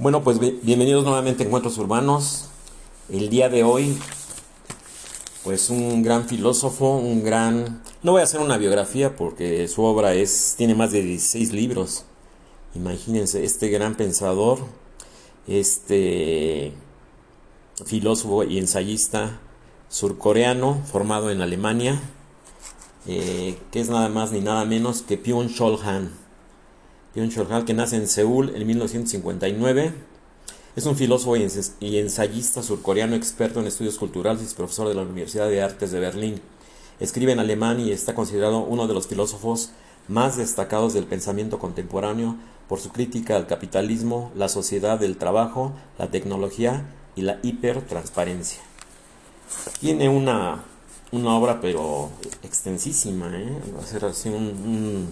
Bueno, pues bienvenidos nuevamente a Encuentros Urbanos. El día de hoy, pues un gran filósofo, un gran... No voy a hacer una biografía porque su obra es tiene más de 16 libros. Imagínense, este gran pensador, este filósofo y ensayista surcoreano formado en Alemania, eh, que es nada más ni nada menos que Pyong Chol Han que nace en Seúl en 1959. Es un filósofo y ensayista surcoreano experto en estudios culturales y profesor de la Universidad de Artes de Berlín. Escribe en alemán y está considerado uno de los filósofos más destacados del pensamiento contemporáneo por su crítica al capitalismo, la sociedad del trabajo, la tecnología y la hipertransparencia. Tiene una, una obra pero extensísima, ¿eh? va a ser así un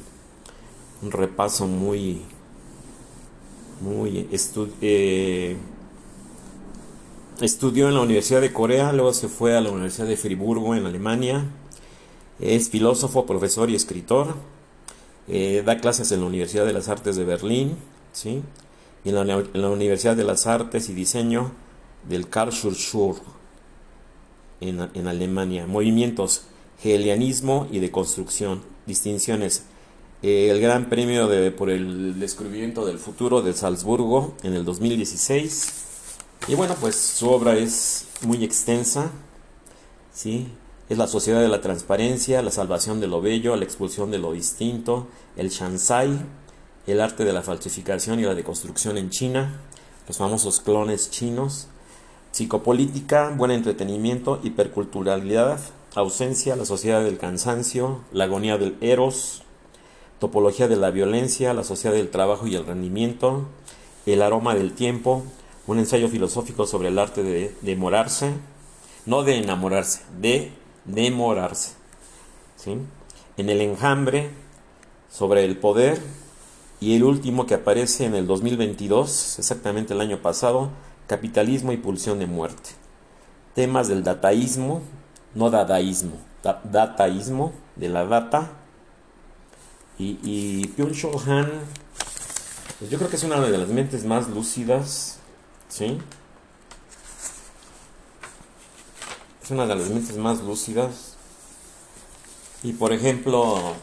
repaso muy, muy eh, estudió en la Universidad de Corea, luego se fue a la Universidad de Friburgo en Alemania, es filósofo, profesor y escritor, eh, da clases en la Universidad de las Artes de Berlín, ¿sí? y en la, Universidad de las Artes y Diseño del Karlsruhe en, en Alemania, movimientos hegelianismo y de construcción, distinciones eh, el Gran Premio de, por el descubrimiento del futuro de Salzburgo en el 2016. Y bueno, pues su obra es muy extensa, ¿sí? Es la sociedad de la transparencia, la salvación de lo bello, la expulsión de lo distinto, el Shansai, el arte de la falsificación y la deconstrucción en China, los famosos clones chinos, psicopolítica, buen entretenimiento, hiperculturalidad, ausencia, la sociedad del cansancio, la agonía del eros, Topología de la violencia, la sociedad del trabajo y el rendimiento, El aroma del tiempo, un ensayo filosófico sobre el arte de demorarse, no de enamorarse, de demorarse. ¿sí? En el enjambre, sobre el poder, y el último que aparece en el 2022, exactamente el año pasado, capitalismo y pulsión de muerte. Temas del dataísmo, no dadaísmo, dataísmo, de la data, y, y Byung-Chul Han, pues yo creo que es una de las mentes más lúcidas, ¿sí? Es una de las mentes más lúcidas. Y por ejemplo,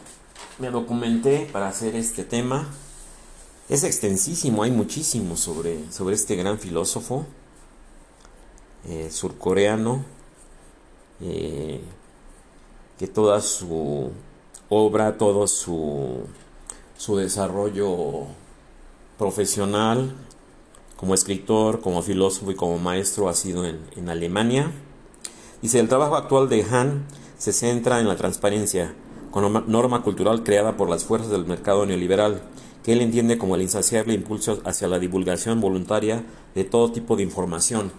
me documenté para hacer este tema. Es extensísimo, hay muchísimo sobre, sobre este gran filósofo eh, surcoreano, eh, que toda su obra, todo su, su desarrollo profesional como escritor, como filósofo y como maestro ha sido en, en Alemania. Dice, el trabajo actual de Han se centra en la transparencia, con norma cultural creada por las fuerzas del mercado neoliberal, que él entiende como el insaciable impulso hacia la divulgación voluntaria de todo tipo de información.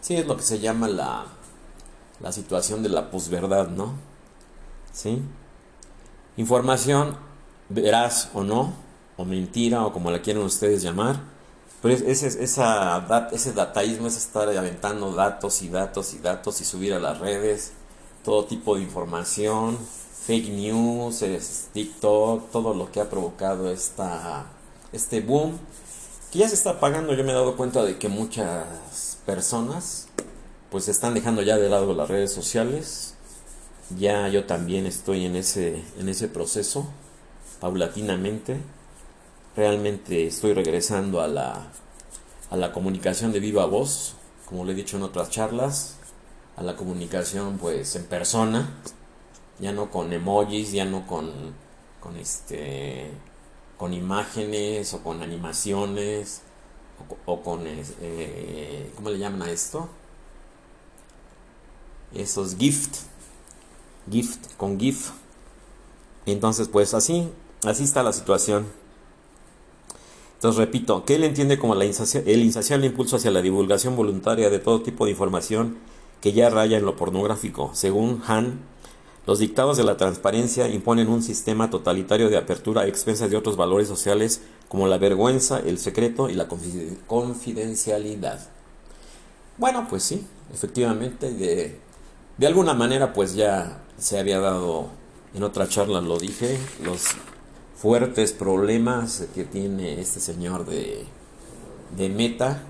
Sí, es lo que se llama la, la situación de la posverdad, ¿no? ¿Sí? Información veraz o no, o mentira, o como la quieren ustedes llamar, pero ese, esa, ese dataísmo es estar aventando datos y datos y datos y subir a las redes todo tipo de información, fake news, TikTok, todo lo que ha provocado esta, este boom, que ya se está apagando. Yo me he dado cuenta de que muchas personas pues están dejando ya de lado las redes sociales, ya yo también estoy en ese, en ese proceso, paulatinamente. Realmente estoy regresando a la, a la comunicación de viva voz, como le he dicho en otras charlas, a la comunicación pues en persona, ya no con emojis, ya no con, con este con imágenes o con animaciones o, con eh, ¿cómo le llaman a esto? esos gift gift con GIF. Entonces, pues así, así está la situación. Entonces, repito, que él entiende como la el insaciable impulso hacia la divulgación voluntaria de todo tipo de información que ya raya en lo pornográfico. Según Han, los dictados de la transparencia imponen un sistema totalitario de apertura a expensas de otros valores sociales como la vergüenza, el secreto y la confidencialidad. Bueno, pues sí, efectivamente, de, de alguna manera pues ya se había dado, en otra charla lo dije, los fuertes problemas que tiene este señor de, de Meta,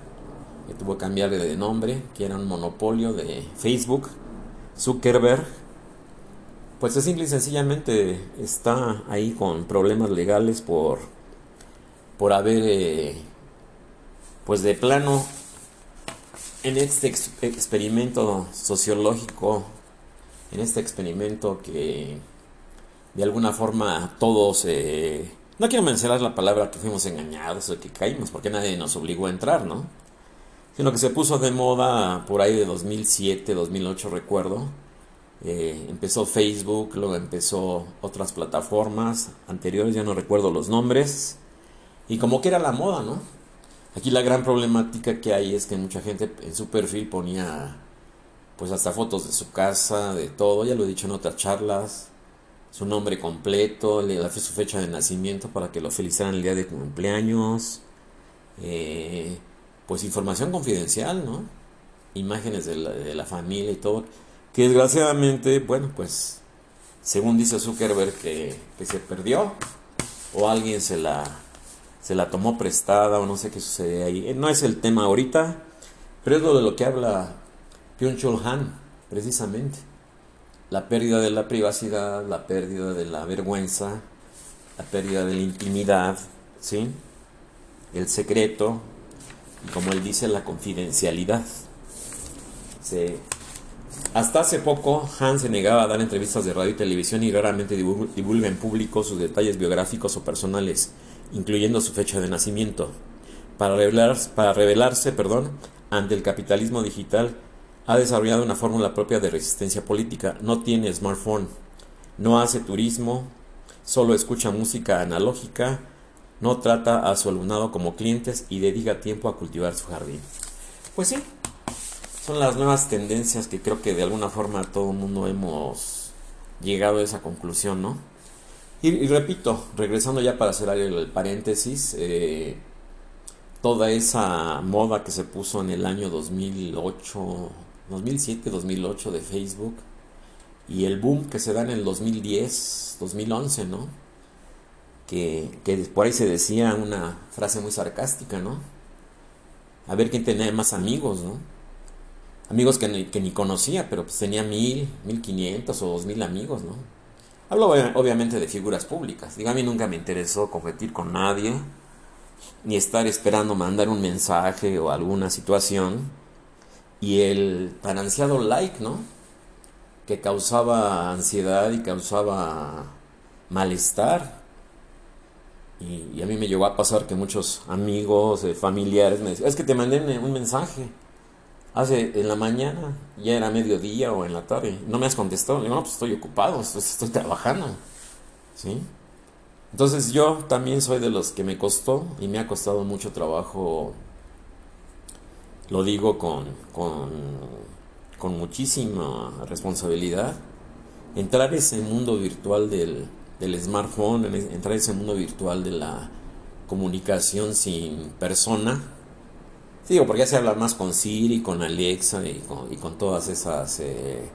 que tuvo que cambiarle de nombre, que era un monopolio de Facebook, Zuckerberg, pues es simple y sencillamente está ahí con problemas legales por, por haber, eh, pues de plano, en este experimento sociológico, en este experimento que de alguna forma todos, eh, no quiero mencionar la palabra que fuimos engañados o que caímos, porque nadie nos obligó a entrar, ¿no? Sino que se puso de moda por ahí de 2007, 2008 recuerdo, eh, empezó Facebook, luego empezó otras plataformas anteriores, ya no recuerdo los nombres. Y como que era la moda, ¿no? Aquí la gran problemática que hay es que mucha gente en su perfil ponía pues hasta fotos de su casa, de todo, ya lo he dicho en otras charlas, su nombre completo, su fecha de nacimiento para que lo felicitaran el día de cumpleaños, eh, pues información confidencial, ¿no? Imágenes de la, de la familia y todo que desgraciadamente, bueno, pues según dice Zuckerberg que, se perdió o alguien se la, se la tomó prestada o no sé qué sucede ahí. Eh, no es el tema ahorita, pero es lo de lo que habla Pyongyang Han, precisamente. La pérdida de la privacidad, la pérdida de la vergüenza, la pérdida de la intimidad, ¿sí? El secreto, y como él dice, la confidencialidad. Hasta hace poco, Han se negaba a dar entrevistas de radio y televisión y raramente divulga en público sus detalles biográficos o personales, incluyendo su fecha de nacimiento. Para, para revelarse perdón, ante el capitalismo digital, ha desarrollado una fórmula propia de resistencia política. No tiene smartphone, no hace turismo, solo escucha música analógica, no trata a su alumnado como clientes y dedica tiempo a cultivar su jardín. Pues sí, son las nuevas tendencias que creo que de alguna forma todo el mundo hemos llegado a esa conclusión, ¿no? Y, repito, regresando ya para cerrar el, paréntesis, eh, toda esa moda que se puso en el año 2008, 2007, 2008 de Facebook y el boom que se da en el 2010, 2011, ¿no? Que, que por ahí se decía una frase muy sarcástica, ¿no? A ver quién tenía más amigos, ¿no? amigos que ni, que ni conocía, pero pues tenía mil, mil quinientos o dos mil amigos, ¿no? Hablo obviamente de figuras públicas. Digo, a mí nunca me interesó competir con nadie, ni estar esperando mandar un mensaje o alguna situación. Y el tan ansiado like, ¿no? Que causaba ansiedad y causaba malestar. Y, a mí me llegó a pasar que muchos amigos, eh, familiares me decían, es que te mandé un mensaje hace en la mañana, ya era mediodía o en la tarde, no me has contestado. no, pues estoy ocupado, estoy, trabajando. ¿Sí? Entonces yo también soy de los que me costó y me ha costado mucho trabajo, lo digo con, con, con muchísima responsabilidad, entrar ese mundo virtual del, del smartphone, entrar ese mundo virtual de la comunicación sin persona, digo, porque ya se habla más con Siri, con Alexa y con, todas esas eh,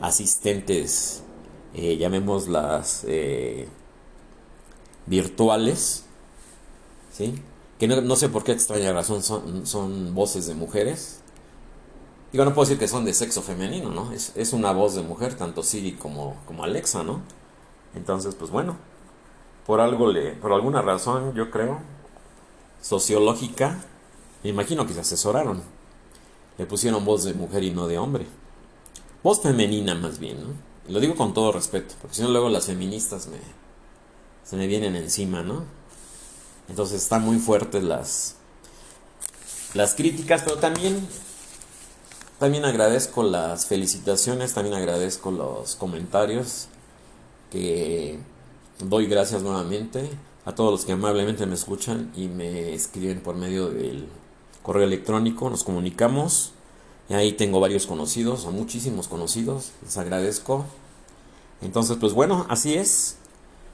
asistentes, eh, llamémoslas eh, virtuales, ¿sí? Que no, sé por qué extraña razón son, son voces de mujeres. Digo, no puedo decir que son de sexo femenino, ¿no? Es, es una voz de mujer, tanto Siri como, como Alexa, ¿no? Entonces, pues bueno, por algo le, por alguna razón, yo creo, sociológica, me imagino que se asesoraron. Le pusieron voz de mujer y no de hombre. Voz femenina más bien, ¿no? Lo digo con todo respeto, porque si no luego las feministas me, se me vienen encima, ¿no? Entonces están muy fuertes las, las críticas, pero también, también agradezco las felicitaciones, también agradezco los comentarios, que doy gracias nuevamente a todos los que amablemente me escuchan y me escriben por medio del correo electrónico, nos comunicamos. Y ahí tengo varios conocidos, o muchísimos conocidos, les agradezco. Entonces, pues bueno, así es.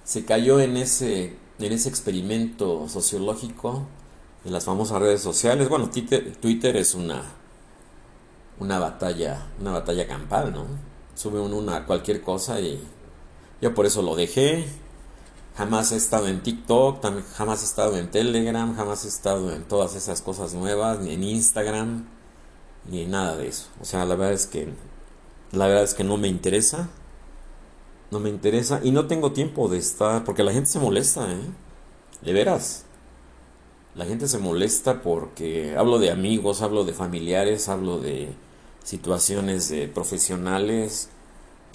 Se cayó en ese, en ese experimento sociológico de las famosas redes sociales. Bueno, Twitter, es una, una batalla, una batalla campal, ¿no? Sube uno una cualquier cosa y yo por eso lo dejé. Jamás he estado en TikTok, jamás he estado en Telegram, jamás he estado en todas esas cosas nuevas, ni en Instagram, ni nada de eso. O sea, la verdad es que la verdad es que no me interesa. No me interesa y no tengo tiempo de estar porque la gente se molesta, ¿eh? De veras. La gente se molesta porque hablo de amigos, hablo de familiares, hablo de situaciones profesionales,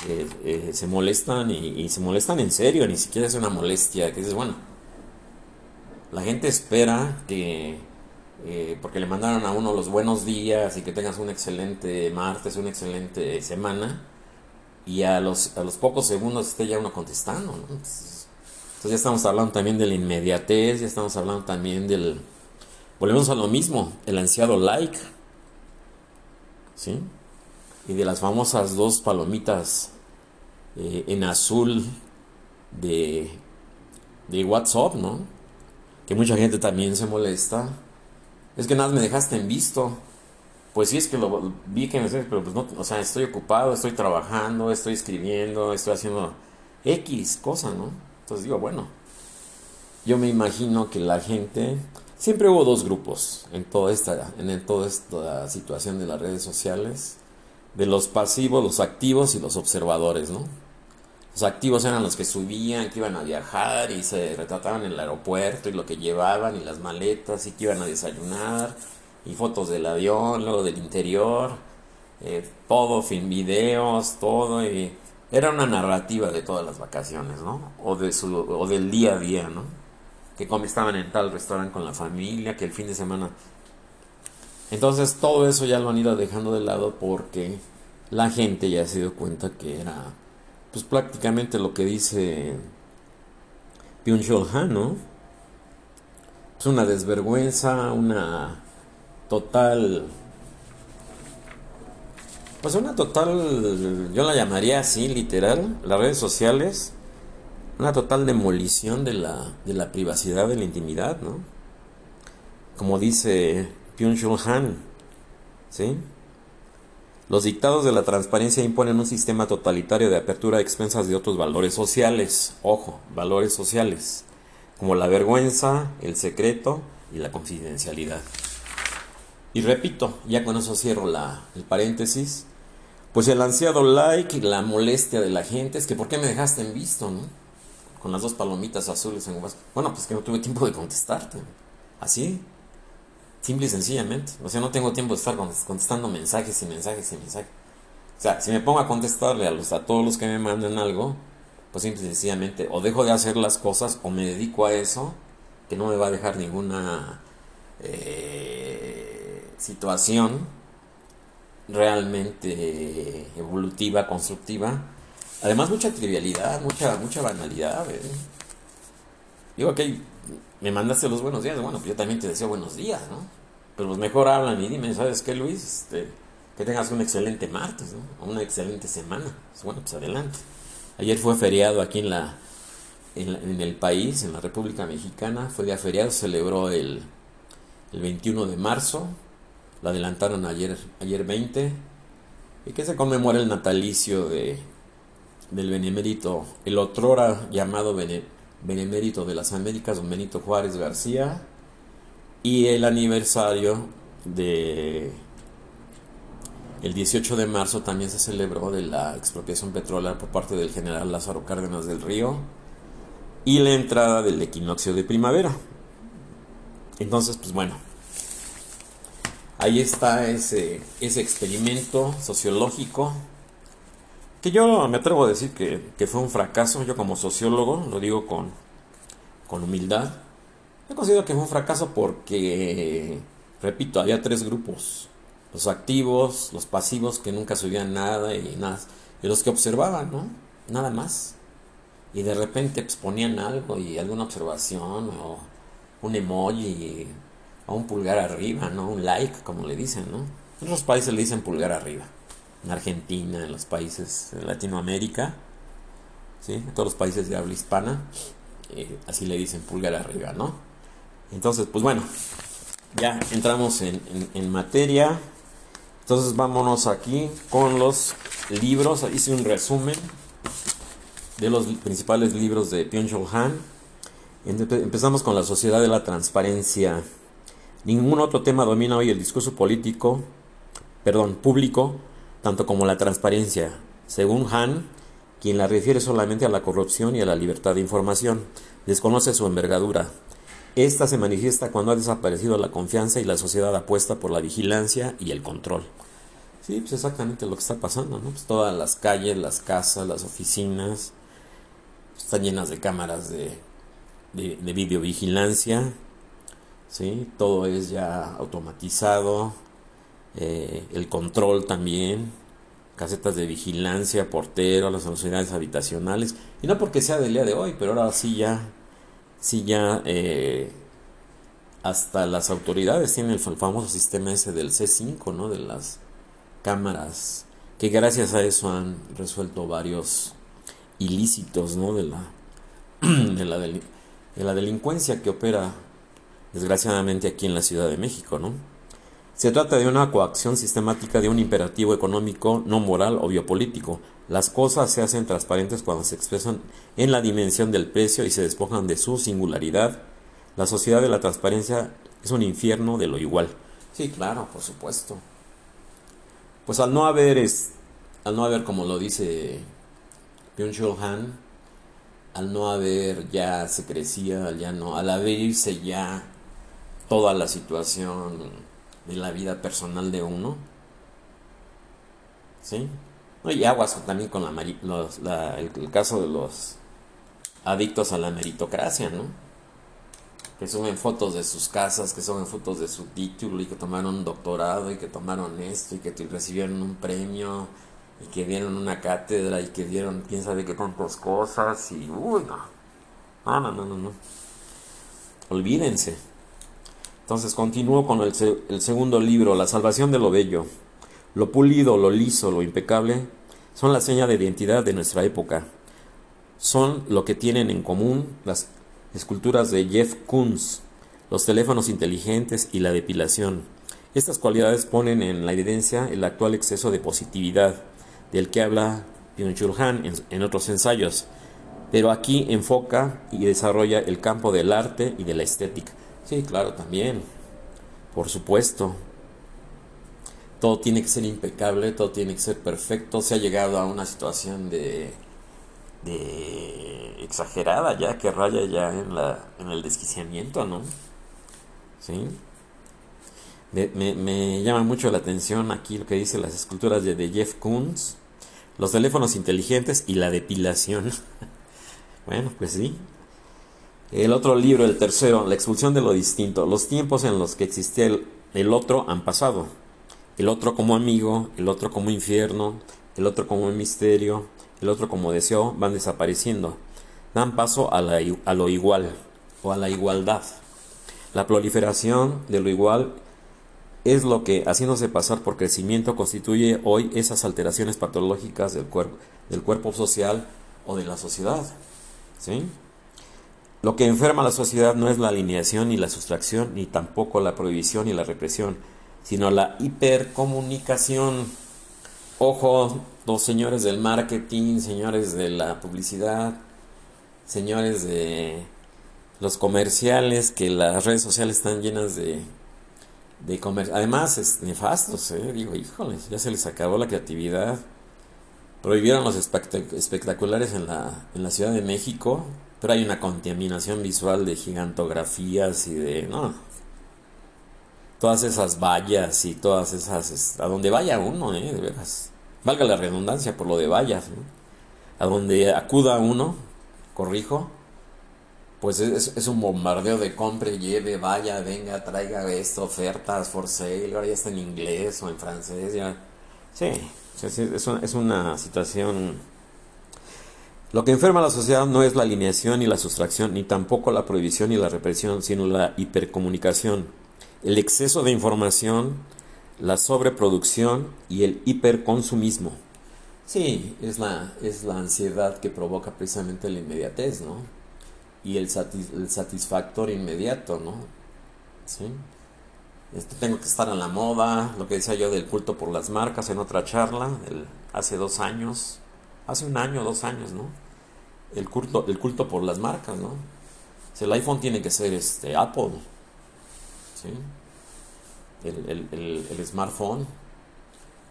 eh, eh, se molestan y, se molestan en serio, ni siquiera es una molestia, que dices, bueno, la gente espera que, eh, porque le mandaron a uno los buenos días y que tengas un excelente martes, una excelente semana, y a los, a los pocos segundos esté ya uno contestando, Entonces, entonces ya estamos hablando también de la inmediatez, ya estamos hablando también del... Volvemos a lo mismo, el ansiado like, ¿sí? y de las famosas dos palomitas eh, en azul de, de WhatsApp, ¿no? Que mucha gente también se molesta. Es que nada me dejaste en visto. Pues sí, es que lo vi que me pero pues no, o sea, estoy ocupado, estoy trabajando, estoy escribiendo, estoy haciendo X cosa, ¿no? Entonces digo, bueno, yo me imagino que la gente, siempre hubo dos grupos en toda esta, en toda esta situación de las redes sociales de los pasivos, los activos y los observadores, ¿no? Los activos eran los que subían, que iban a viajar y se retrataban en el aeropuerto y lo que llevaban y las maletas y que iban a desayunar y fotos del avión, luego del interior, eh, todo, fin, videos, todo y era una narrativa de todas las vacaciones, ¿no? O, de su, o del día a día, ¿no? Que estaban en tal restaurante con la familia, que el fin de semana entonces todo eso ya lo han ido dejando de lado porque la gente ya se dio cuenta que era pues prácticamente lo que dice Byung-Chul Han, ¿no? Es una desvergüenza, una total pues una total yo la llamaría así literal, las redes sociales una total demolición de la de la privacidad, de la intimidad, ¿no? Como dice Byung-Chul Han. ¿Sí? Los dictados de la transparencia imponen un sistema totalitario de apertura a expensas de otros valores sociales. Ojo, valores sociales. Como la vergüenza, el secreto y la confidencialidad. Y repito, ya con eso cierro la, el paréntesis. Pues el ansiado like y la molestia de la gente es que ¿por qué me dejaste en visto, no? Con las dos palomitas azules en WhatsApp. Bueno, pues que no tuve tiempo de contestarte. Así. Simple y sencillamente. O sea, no tengo tiempo de estar contestando mensajes y mensajes y mensajes. O sea, si me pongo a contestarle a, los, a todos los que me mandan algo, pues simple y sencillamente o dejo de hacer las cosas o me dedico a eso, que no me va a dejar ninguna eh, situación realmente evolutiva, constructiva. Además, mucha trivialidad, mucha, mucha banalidad. ¿eh? Digo, ok, me mandaste los buenos días, bueno, pues yo también te deseo buenos días, ¿no? Pero pues mejor hablan y dime, ¿sabes qué, Luis? Este, que tengas un excelente martes, ¿no? Una excelente semana. Pues bueno, pues adelante. Ayer fue feriado aquí en la en, el país, en la República Mexicana, fue día feriado, celebró el, el 21 de marzo, lo adelantaron ayer, ayer 20, y que se conmemora el natalicio de, del benemérito, el otrora llamado benemérito de las Américas, don Benito Juárez García, y el aniversario de el 18 de marzo también se celebró de la expropiación petrolera por parte del general Lázaro Cárdenas del Río y la entrada del equinoccio de primavera. Entonces, pues bueno, ahí está ese, ese experimento sociológico que yo me atrevo a decir que, fue un fracaso, yo como sociólogo, lo digo con, con humildad, yo considero que fue un fracaso porque, repito, había tres grupos, los activos, los pasivos que nunca subían nada y nada, y los que observaban, ¿no? Nada más. Y de repente pues, ponían algo y alguna observación o un emoji o un pulgar arriba, ¿no? Un like, como le dicen, ¿no? En otros países le dicen pulgar arriba en Argentina, en los países de Latinoamérica, ¿sí? en todos los países de habla hispana, eh, así le dicen pulgar arriba, ¿no? Entonces, pues bueno, ya entramos en, materia. Entonces vámonos aquí con los libros. Hice un resumen de los principales libros de Byung-Chul Han. Empezamos con la sociedad de la transparencia. Ningún otro tema domina hoy el discurso político, perdón, público, tanto como la transparencia. Según Han, quien la refiere solamente a la corrupción y a la libertad de información, desconoce su envergadura. Esta se manifiesta cuando ha desaparecido la confianza y la sociedad apuesta por la vigilancia y el control. Sí, pues exactamente lo que está pasando, ¿no? Pues todas las calles, las casas, las oficinas están llenas de cámaras de, de, videovigilancia, ¿sí? Todo es ya automatizado, eh, el control también, casetas de vigilancia, portero, las unidades habitacionales, y no porque sea del día de hoy, pero ahora sí ya, sí ya eh, hasta las autoridades tienen el famoso sistema ese del C5, ¿no? De las cámaras, que gracias a eso han resuelto varios ilícitos, ¿no? De la, de la, de la delincuencia que opera desgraciadamente aquí en la Ciudad de México, ¿no? Se trata de una coacción sistemática de un imperativo económico, no moral o biopolítico. Las cosas se hacen transparentes cuando se expresan en la dimensión del precio y se despojan de su singularidad. La sociedad de la transparencia es un infierno de lo igual. Sí, claro, por supuesto. Pues al no haber, es, al no haber como lo dice Byung-Chul Han, al no haber ya se crecía, ya no, al abrirse ya toda la situación de la vida personal de uno. ¿Sí? Y aguas también con la, el, caso de los adictos a la meritocracia, ¿no? Que suben fotos de sus casas, que suben fotos de su título y que tomaron un doctorado y que tomaron esto y que recibieron un premio y que dieron una cátedra y que dieron quién sabe qué tantas cosas y uy, no. No, no, no, no, no. Olvídense. Entonces continúo con el, segundo libro, La salvación de lo bello. Lo pulido, lo liso, lo impecable son la seña de identidad de nuestra época. Son lo que tienen en común las esculturas de Jeff Koons, los teléfonos inteligentes y la depilación. Estas cualidades ponen en la evidencia el actual exceso de positividad del que habla Byung-Chul en otros ensayos, pero aquí enfoca y desarrolla el campo del arte y de la estética. Sí, claro, también. Por supuesto. Todo tiene que ser impecable, todo tiene que ser perfecto. Se ha llegado a una situación de, de exagerada ya, que raya ya en, la, en el desquiciamiento, ¿no? Sí. Me, llama mucho la atención aquí lo que dice las esculturas de, de Jeff Koons, los teléfonos inteligentes y la depilación. bueno, pues sí, el otro libro, el tercero, La expulsión de lo distinto. Los tiempos en los que existía el, otro han pasado. El otro como amigo, el otro como infierno, el otro como misterio, el otro como deseo van desapareciendo. Dan paso a, la, a lo igual o a la igualdad. La proliferación de lo igual es lo que, haciéndose pasar por crecimiento, constituye hoy esas alteraciones patológicas del, cuerpo del cuerpo social o de la sociedad. ¿Sí? Lo que enferma a la sociedad no es la alineación ni la sustracción, ni tampoco la prohibición y la represión, sino la hipercomunicación. Ojo, los señores del marketing, señores de la publicidad, señores de los comerciales, que las redes sociales están llenas de, de comercio. Además, es nefastos, ¿eh? Digo, híjoles, ya se les acabó la creatividad. Prohibieron los espectaculares en la, en la Ciudad de México, pero hay una contaminación visual de gigantografías y de... No, todas esas vallas y todas esas... A donde vaya uno, ¿eh? De veras. Valga la redundancia por lo de vallas, ¿no? A donde acuda uno, corrijo, pues es, un bombardeo de compre, lleve, vaya, venga, traiga esto, ofertas, for sale, ahora ya está en inglés o en francés, ya. Sí, es, es una situación lo que enferma a la sociedad no es la alineación y la sustracción, ni tampoco la prohibición y la represión, sino la hipercomunicación, el exceso de información, la sobreproducción y el hiperconsumismo. Sí, es la, es la ansiedad que provoca precisamente la inmediatez, ¿no? Y el, satisfactor inmediato, ¿no? ¿Sí? Tengo que estar en la moda, lo que decía yo del culto por las marcas en otra charla, el, hace dos años, hace un año, dos años, ¿no? el culto, el culto por las marcas, ¿no? El iPhone tiene que ser este Apple, ¿sí? El, el, smartphone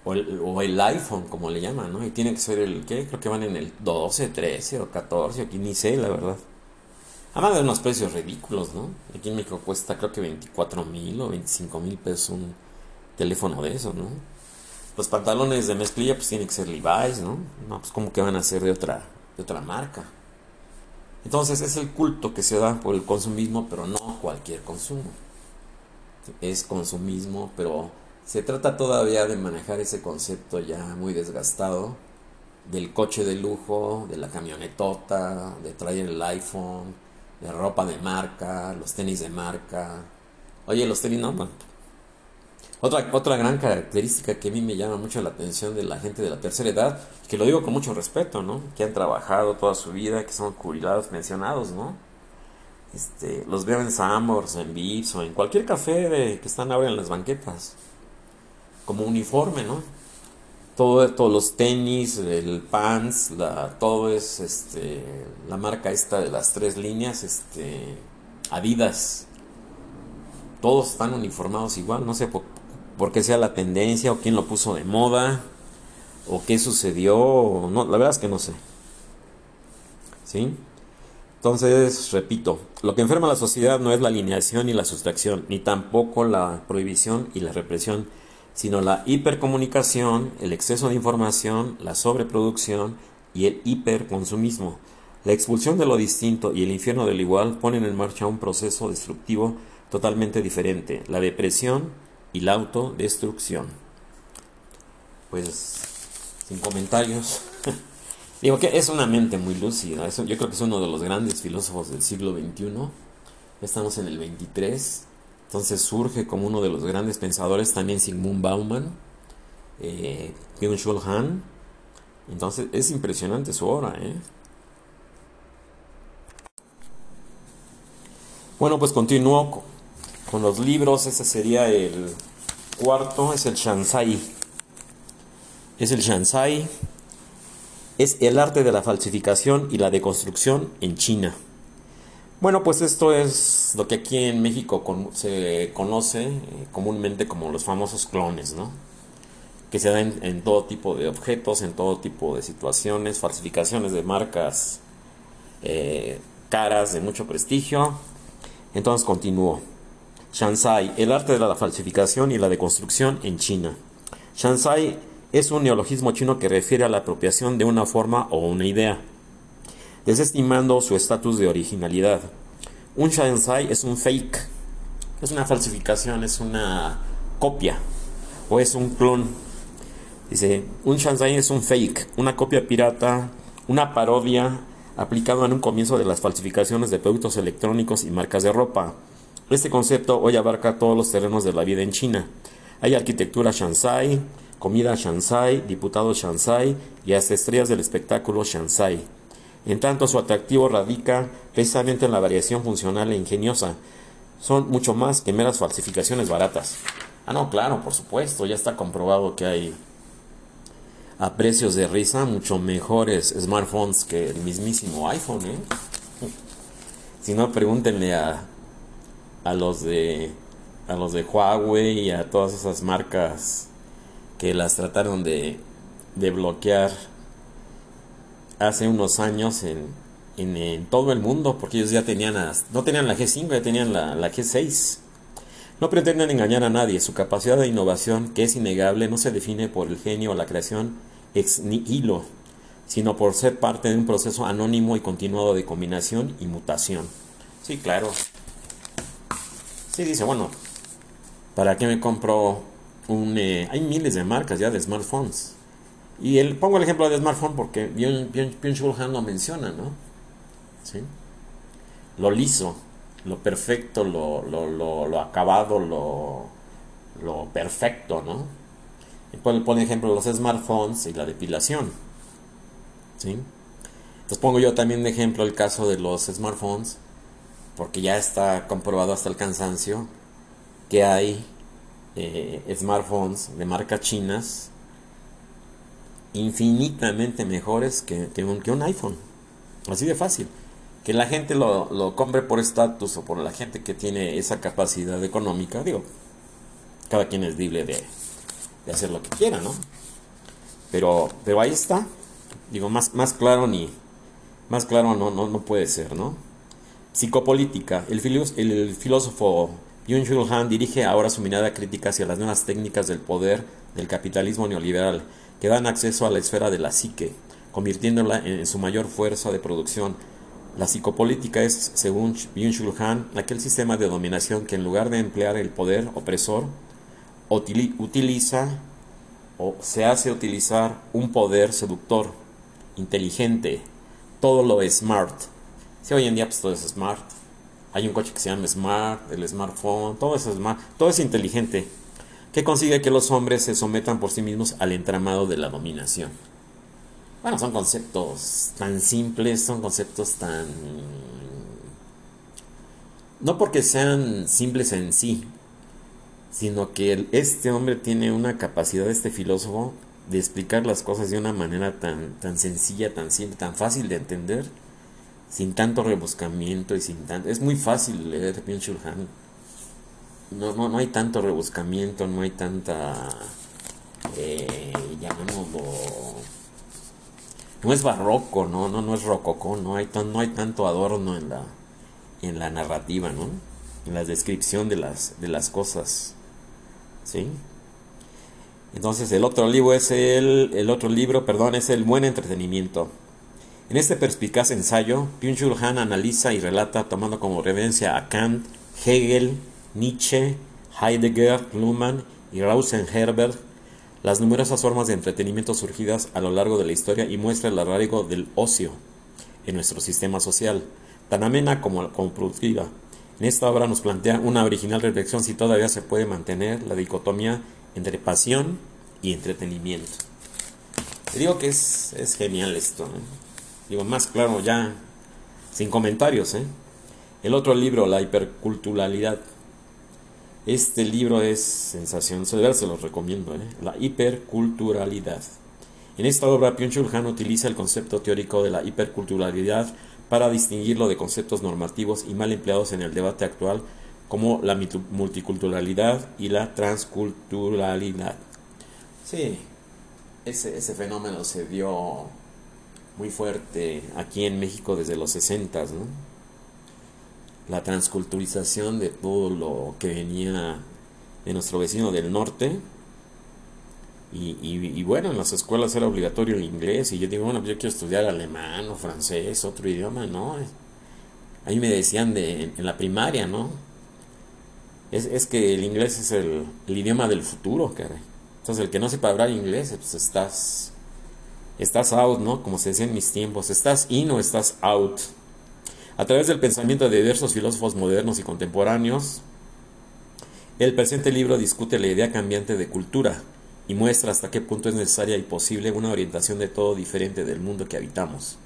o el, o el, iPhone, como le llaman, ¿no? Y tiene que ser el, ¿qué? Creo que van en el 12, 13 o 14, aquí ni sé, la verdad. Además de unos precios ridículos, ¿no? Aquí en México cuesta creo que 24 mil o 25 mil pesos un teléfono de eso, ¿no? Los pantalones de mezclilla pues tienen que ser Levi's, ¿no? No, pues como que van a ser de otra, de otra marca. Entonces es el culto que se da por el consumismo, pero no cualquier consumo. Es consumismo, pero se trata todavía de manejar ese concepto ya muy desgastado del coche de lujo, de la camionetota, de traer el iPhone, de ropa de marca, los tenis de marca. Oye, los tenis no, otra, otra gran característica que a mí me llama mucho la atención de la gente de la tercera edad, que lo digo con mucho respeto, ¿no? Que han trabajado toda su vida, que son jubilados mencionados, ¿no? Este, los veo en Sambors, en Vips o en cualquier café de, que están ahora en las banquetas. Como uniforme, ¿no? Todo, todos los tenis, el pants, la, todo es este, la marca esta de las tres líneas, este, Adidas. Todos están uniformados igual, no sé por, porque sea la tendencia o quién lo puso de moda o qué sucedió, no, la verdad es que no sé. ¿Sí? Entonces, repito, lo que enferma a la sociedad no es la alineación y la sustracción, ni tampoco la prohibición y la represión, sino la hipercomunicación, el exceso de información, la sobreproducción y el hiperconsumismo. La expulsión de lo distinto y el infierno del igual ponen en marcha un proceso destructivo totalmente diferente, la depresión y la autodestrucción. Pues, sin comentarios. Digo que es una mente muy lúcida. yo creo que es uno de los grandes filósofos del siglo XXI. Estamos en el 23. Entonces surge como uno de los grandes pensadores también Sigmund Bauman, eh, Byung-Chul Han. Entonces es impresionante su obra. ¿eh? Bueno, pues continúo con los libros, ese sería el cuarto, es el Shansai. Es el Shansai. Es el arte de la falsificación y la deconstrucción en China. Bueno, pues esto es lo que aquí en México se conoce eh, comúnmente como los famosos clones, ¿no? Que se dan en, todo tipo de objetos, en todo tipo de situaciones, falsificaciones de marcas eh, caras de mucho prestigio. Entonces continúo. Shansai, el arte de la falsificación y la deconstrucción en China. Shansai es un neologismo chino que refiere a la apropiación de una forma o una idea, desestimando su estatus de originalidad. Un Shansai es un fake, es una falsificación, es una copia o es un clon. Dice, un Shansai es un fake, una copia pirata, una parodia aplicada en un comienzo de las falsificaciones de productos electrónicos y marcas de ropa. Este concepto hoy abarca todos los terrenos de la vida en China. Hay arquitectura Shansai, comida Shansai, diputados Shansai y hasta estrellas del espectáculo Shansai. En tanto, su atractivo radica precisamente en la variación funcional e ingeniosa. Son mucho más que meras falsificaciones baratas. Ah, no, claro, por supuesto, ya está comprobado que hay a precios de risa mucho mejores smartphones que el mismísimo iPhone, ¿eh? Si no, pregúntenle a a los de a los de Huawei y a todas esas marcas que las trataron de, de bloquear hace unos años en, en, todo el mundo porque ellos ya tenían no tenían la G5 ya tenían la, la G6 no pretenden engañar a nadie su capacidad de innovación que es innegable no se define por el genio o la creación ex nihilo sino por ser parte de un proceso anónimo y continuado de combinación y mutación. Sí claro Sí, dice, bueno, ¿para qué me compro un... Eh, hay miles de marcas ya de smartphones. Y el, pongo el ejemplo de smartphone porque bien Han lo menciona, ¿no? ¿Sí? Lo liso, lo perfecto, lo, lo, lo, acabado, lo, lo perfecto, ¿no? Y pone, pone ejemplo los smartphones y la depilación. ¿Sí? Entonces pongo yo también de ejemplo el caso de los smartphones porque ya está comprobado hasta el cansancio que hay eh, smartphones de marca chinas infinitamente mejores que, un, que un iPhone. Así de fácil. Que la gente lo, lo compre por estatus o por la gente que tiene esa capacidad económica, digo, cada quien es libre de, de hacer lo que quiera, ¿no? Pero, pero ahí está. Digo, más, más claro ni. Más claro no, no, no puede ser, ¿no? Psicopolítica. El, filósofo Byung-Chul Han dirige ahora su mirada crítica hacia las nuevas técnicas del poder del capitalismo neoliberal que dan acceso a la esfera de la psique, convirtiéndola en su mayor fuerza de producción. La psicopolítica es, según Byung-Chul Han, aquel sistema de dominación que en lugar de emplear el poder opresor, utiliza o se hace utilizar un poder seductor, inteligente, todo lo smart. Si hoy en día pues todo es smart. Hay un coche que se llama smart, el smartphone, todo es smart, todo es inteligente, que consigue que los hombres se sometan por sí mismos al entramado de la dominación. Bueno, son conceptos tan simples, son conceptos tan... No porque sean simples en sí, sino que este hombre tiene una capacidad, este filósofo, de explicar las cosas de una manera tan, tan sencilla, tan simple, tan fácil de entender, sin tanto rebuscamiento y sin tanto... Es muy fácil leer Byung Han. No, no, no hay tanto rebuscamiento, no hay tanta... Eh, llamémoslo... No es barroco, no, no, no es rococó, no hay, no hay tanto adorno en la, en la narrativa, ¿no? En la descripción de las, de las cosas. ¿sí? Entonces el otro libro es el, el otro libro, perdón, es el buen entretenimiento. En este perspicaz ensayo, Byung-Chul Han analiza y relata tomando como referencia a Kant, Hegel, Nietzsche, Heidegger, Luhmann y Rauschenherber las numerosas formas de entretenimiento surgidas a lo largo de la historia y muestra el arraigo del ocio en nuestro sistema social, tan amena como, como productiva. En esta obra nos plantea una original reflexión si todavía se puede mantener la dicotomía entre pasión y entretenimiento. Te digo que es, genial esto. ¿eh? Digo, más claro ya, sin comentarios. ¿eh? El otro libro, La hiperculturalidad. Este libro es sensación, se los recomiendo. ¿eh? La hiperculturalidad. En esta obra, Byung-Chul Han utiliza el concepto teórico de la hiperculturalidad para distinguirlo de conceptos normativos y mal empleados en el debate actual como la multiculturalidad y la transculturalidad. Sí, ese, ese fenómeno se dio muy fuerte aquí en México desde los 60, ¿no? La transculturización de todo lo que venía de nuestro vecino del norte, y, bueno, en las escuelas era obligatorio el inglés y yo digo, bueno, pues yo quiero estudiar alemán o francés, otro idioma, ¿no? Ahí me decían de, en la primaria, ¿no? Es, es que el inglés es el, idioma del futuro, caray. Entonces, el que no sepa hablar inglés, pues estás, estás out, ¿no? Como se decía en mis tiempos, estás in o estás out. A través del pensamiento de diversos filósofos modernos y contemporáneos, el presente libro discute la idea cambiante de cultura y muestra hasta qué punto es necesaria y posible una orientación de todo diferente del mundo que habitamos.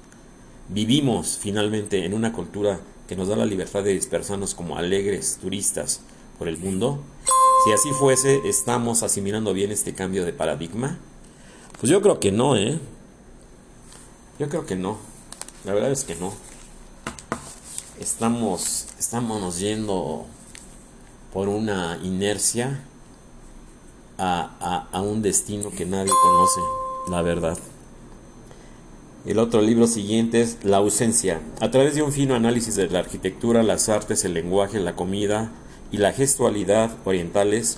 Vivimos finalmente en una cultura que nos da la libertad de dispersarnos como alegres turistas por el mundo. Si así fuese, ¿estamos asimilando bien este cambio de paradigma? Pues yo creo que no, ¿eh? Yo creo que no. La verdad es que no. Estamos, estamos yendo por una inercia a, un destino que nadie conoce, la verdad. El otro libro siguiente es La ausencia. A través de un fino análisis de la arquitectura, las artes, el lenguaje, la comida y la gestualidad orientales,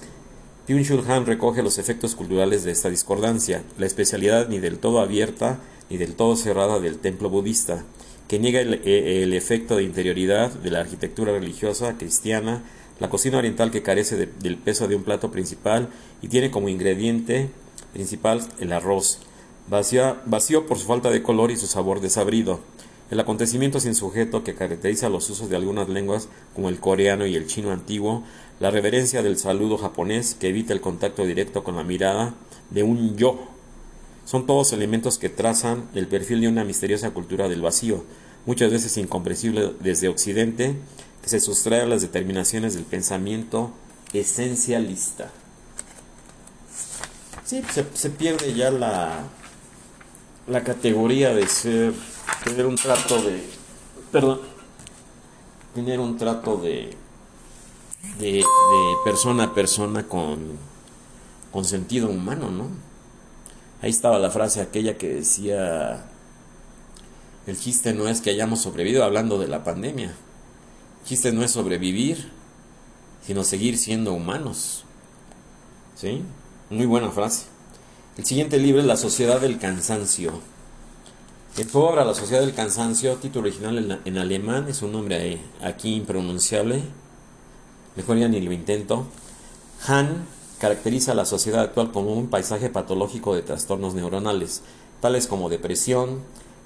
Byung-Chul Han recoge los efectos culturales de esta discordancia, la especialidad ni del todo abierta ni del todo cerrada del templo budista, que niega el, el efecto de interioridad de la arquitectura religiosa cristiana la cocina oriental que carece del peso de un plato principal y tiene como ingrediente principal el arroz, vacío, vacío por su falta de color y su sabor desabrido. El acontecimiento sin sujeto que caracteriza los usos de algunas lenguas como el coreano y el chino antiguo, la reverencia del saludo japonés que evita el contacto directo con la mirada de un yo. Son todos elementos que trazan el perfil de una misteriosa cultura del vacío, muchas veces incomprensible desde Occidente, que se sustrae a las determinaciones del pensamiento esencialista. Sí, se, pierde ya la, la categoría de ser, tener un trato de, perdón, tener un trato de, de, de persona a persona con, con sentido humano, ¿no? Ahí estaba la frase aquella que decía, el chiste no es que hayamos sobrevivido hablando de la pandemia, el chiste no es sobrevivir, sino seguir siendo humanos. ¿Sí? Muy buena frase. El siguiente libro es La Sociedad del Cansancio. En su obra La Sociedad del Cansancio, título original en, alemán, es un nombre aquí impronunciable, mejor ya ni lo intento. Han caracteriza a la sociedad actual como un paisaje patológico de trastornos neuronales, tales como depresión,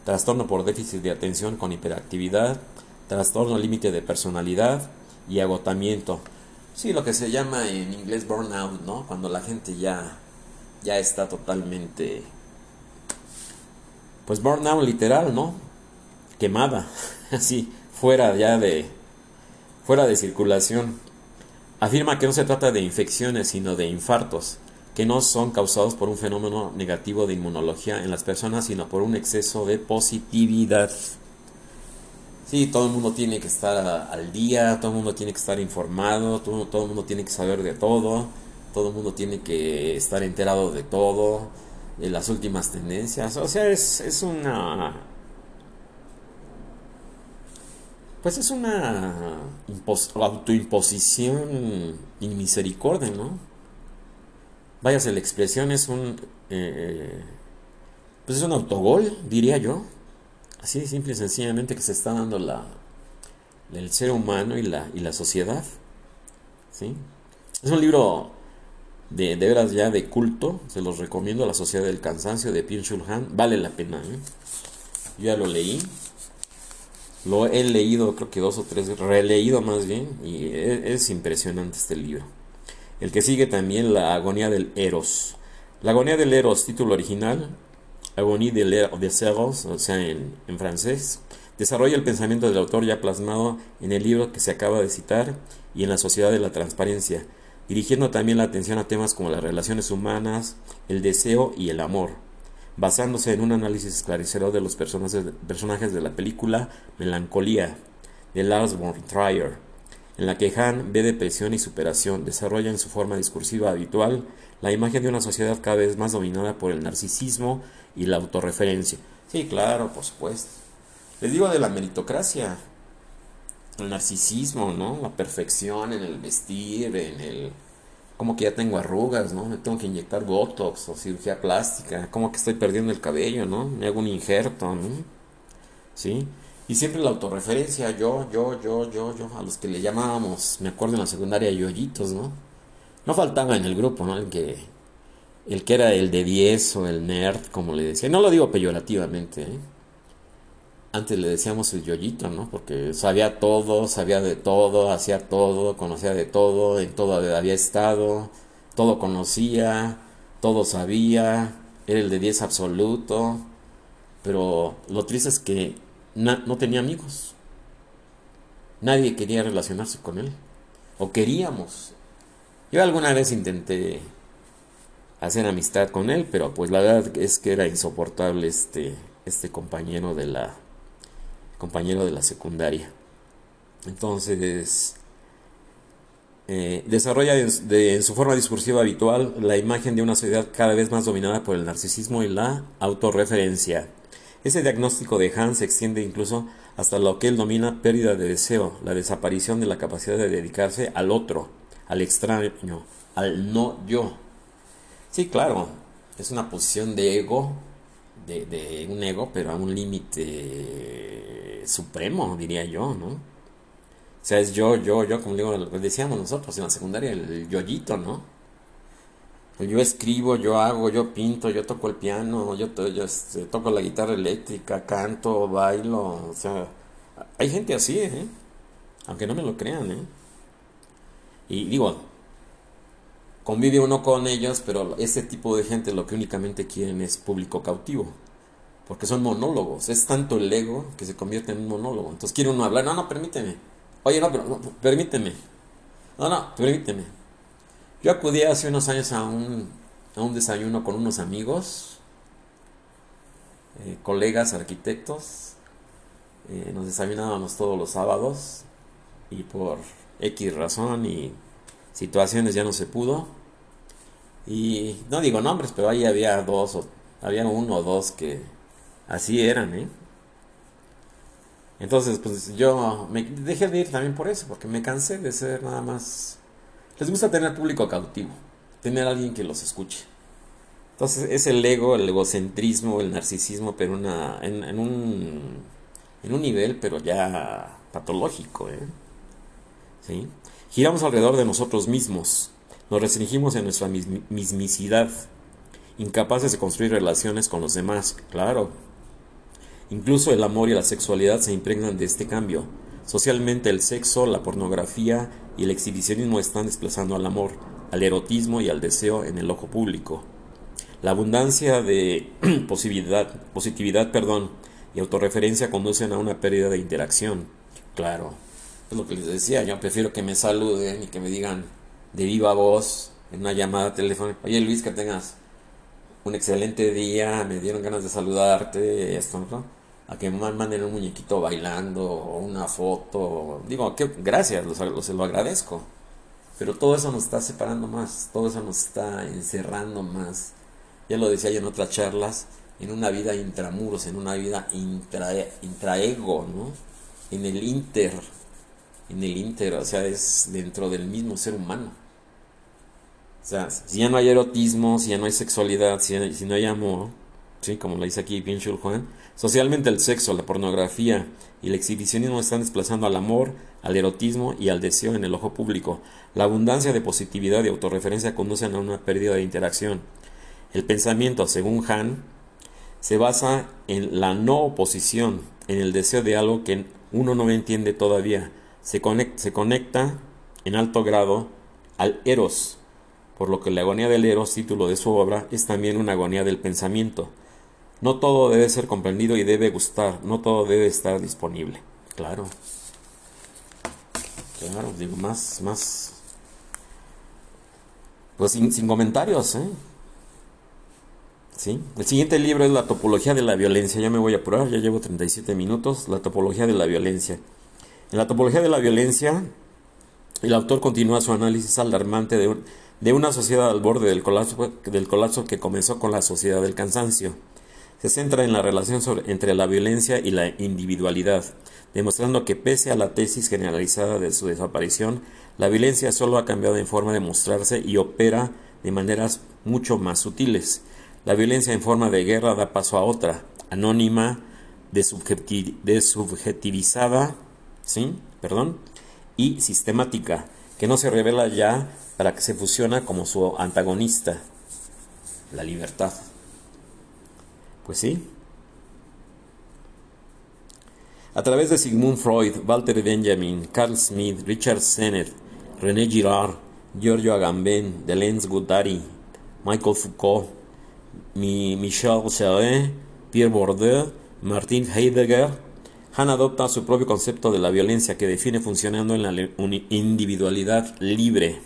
trastorno por déficit de atención con hiperactividad, trastorno límite de personalidad y agotamiento, Sí, lo que se llama en inglés burnout, ¿no? Cuando la gente ya, ya está totalmente... Pues burnout literal, ¿no? Quemada, así, fuera ya de... fuera de circulación. Afirma que no se trata de infecciones, sino de infartos, que no son causados por un fenómeno negativo de inmunología en las personas, sino por un exceso de positividad. Sí, todo el mundo tiene que estar al día, todo el mundo tiene que estar informado, todo, todo el mundo tiene que saber de todo, todo el mundo tiene que estar enterado de todo, las últimas tendencias. O sea, es, es una... Pues es una autoimposición y misericordia, ¿no? Váyase, la expresión es un... Eh, pues es un autogol, diría yo. Así simple y sencillamente que se está dando la, el ser humano y la, y la sociedad. ¿sí? Es un libro de, de veras ya de culto, se los recomiendo, La Sociedad del Cansancio de Pierre Schulhan, vale la pena. ¿eh? Yo ya lo leí, lo he leído creo que dos o tres, releído más bien, y es, es impresionante este libro. El que sigue también, La Agonía del Eros. La Agonía del Eros, título original, Agonie de, de Ceros, o sea, en, francés, desarrolla el pensamiento del autor ya plasmado en el libro que se acaba de citar y en la sociedad de la transparencia, dirigiendo también la atención a temas como las relaciones humanas, el deseo y el amor, basándose en un análisis esclarecedor de los personajes de la película Melancolía de Lars von Trier, en la que Han ve depresión y superación, desarrolla en su forma discursiva habitual la imagen de una sociedad cada vez más dominada por el narcisismo y la autorreferencia. Sí, claro, por supuesto. Les digo de la meritocracia, el narcisismo, ¿no? La perfección en el vestir, en el... Como que ya tengo arrugas, ¿no? Me tengo que inyectar botox o cirugía plástica. Como que estoy perdiendo el cabello, ¿no? Me hago un injerto, ¿no? ¿Sí? Y siempre la autorreferencia, yo, yo, yo, yo, yo, a los que le llamábamos, me acuerdo en la secundaria, yoyitos, ¿no? No faltaba en el grupo, ¿no? El que el que era el de 10 o el nerd, como le decía. No lo digo peyorativamente, ¿eh? Antes le decíamos el yoyito, ¿no? Porque sabía todo, sabía de todo, hacía todo, conocía de todo, en todo había estado, todo conocía, todo sabía, era el de 10 absoluto. Pero lo triste es que no tenía amigos. Nadie quería relacionarse con él. O queríamos. Yo alguna vez intenté hacer amistad con él, pero pues la verdad es que era insoportable este, este compañero de la compañero de la secundaria. Entonces, eh, desarrolla en, su forma discursiva habitual la imagen de una sociedad cada vez más dominada por el narcisismo y la autorreferencia. Ese diagnóstico de Hans se extiende incluso hasta lo que él domina pérdida de deseo, la desaparición de la capacidad de dedicarse al otro, al extraño, al no yo, Sí, claro, es una posición de ego, de, un ego, pero a un límite supremo, diría yo, ¿no? O sea, es yo, yo, yo, como digo, decíamos nosotros en la secundaria, el, yoyito, ¿no? Yo escribo, yo hago, yo pinto, yo toco el piano, yo, yo este, toco la guitarra eléctrica, canto, bailo, o sea, hay gente así, ¿eh? Aunque no me lo crean, ¿eh? Y digo, convive uno con ellos, pero ese tipo de gente lo que únicamente quieren es público cautivo. Porque son monólogos. Es tanto el ego que se convierte en un monólogo. Entonces quiere uno hablar. No, no, permíteme. Oye, no, pero permíteme. No, no, permíteme. Yo acudí hace unos años a un, a un desayuno con unos amigos. eh, colegas arquitectos. Eh, nos examinábamos todos los sábados y por X razón y situaciones ya no se pudo. Y no digo nombres, pero ahí había dos, o, había uno o dos que así eran, ¿eh? Entonces, pues yo me dejé de ir también por eso, porque me cansé de ser nada más... Les gusta tener público cautivo, tener alguien que los escuche. Entonces es el ego, el egocentrismo, el narcisismo, pero una, en, un, en un nivel, pero ya patológico. ¿eh? ¿Sí? Giramos alrededor de nosotros mismos, nos restringimos en nuestra mismicidad, incapaces de construir relaciones con los demás, claro, Incluso el amor y la sexualidad se impregnan de este cambio. Socialmente el sexo, la pornografía y el exhibicionismo están desplazando al amor, al erotismo y al deseo en el ojo público. La abundancia de positividad, perdón, y autorreferencia conducen a una pérdida de interacción. Claro, es lo que les decía, yo prefiero que me saluden y que me digan de viva voz en una llamada telefónica, oye Luis, que tengas un excelente día, me dieron ganas de saludarte, esto, ¿no? a que me manden un muñequito bailando o una foto. Digo, gracias, se lo agradezco. Pero todo eso nos está separando más, todo eso nos está encerrando más. Ya lo decía yo en otras charlas, en una vida intramuros, en una vida intra, intraego, ¿no? En el inter, en el inter, o sea, es dentro del mismo ser humano. O sea, si ya no hay erotismo, si ya no hay sexualidad, si, no hay amor, ¿sí? como lo dice aquí Pinchul Juan, socialmente el sexo, la pornografía y el exhibicionismo están desplazando al amor, al erotismo y al deseo en el ojo público. La abundancia de positividad y autorreferencia conducen a una pérdida de interacción. El pensamiento, según Han, se basa en la no oposición, en el deseo de algo que uno no entiende todavía. Se conecta, se conecta en alto grado al eros, por lo que la agonía del eros, título de su obra, es también una agonía del pensamiento. No todo debe ser comprendido y debe gustar, no todo debe estar disponible. Claro. Claro, digo, más, más. Pues sin, comentarios, ¿eh? ¿Sí? El siguiente libro es La topología de la violencia. Ya me voy a apurar, ya llevo 37 minutos. La topología de la violencia. En la topología de la violencia, el autor continúa su análisis alarmante de, una sociedad al borde del colapso que comenzó con la sociedad del cansancio se centra en la relación entre la violencia y la individualidad, demostrando que pese a la tesis generalizada de su desaparición, la violencia solo ha cambiado en forma de mostrarse y opera de maneras mucho más sutiles. La violencia en forma de guerra da paso a otra, anónima, desubjetivizada, ¿sí? Perdón, y sistemática, que no se revela ya para que se fusiona como su antagonista, la libertad. Pues sí. A través de Sigmund Freud, Walter Benjamin, Carl Smith, Richard Sennett, René Girard, Giorgio Agamben, Deleuze Guattari, Michael Foucault, Michel Serret, Pierre Bourdieu, Martin Heidegger, Han adopta su propio concepto de la violencia que define funcionando en la individualidad libre,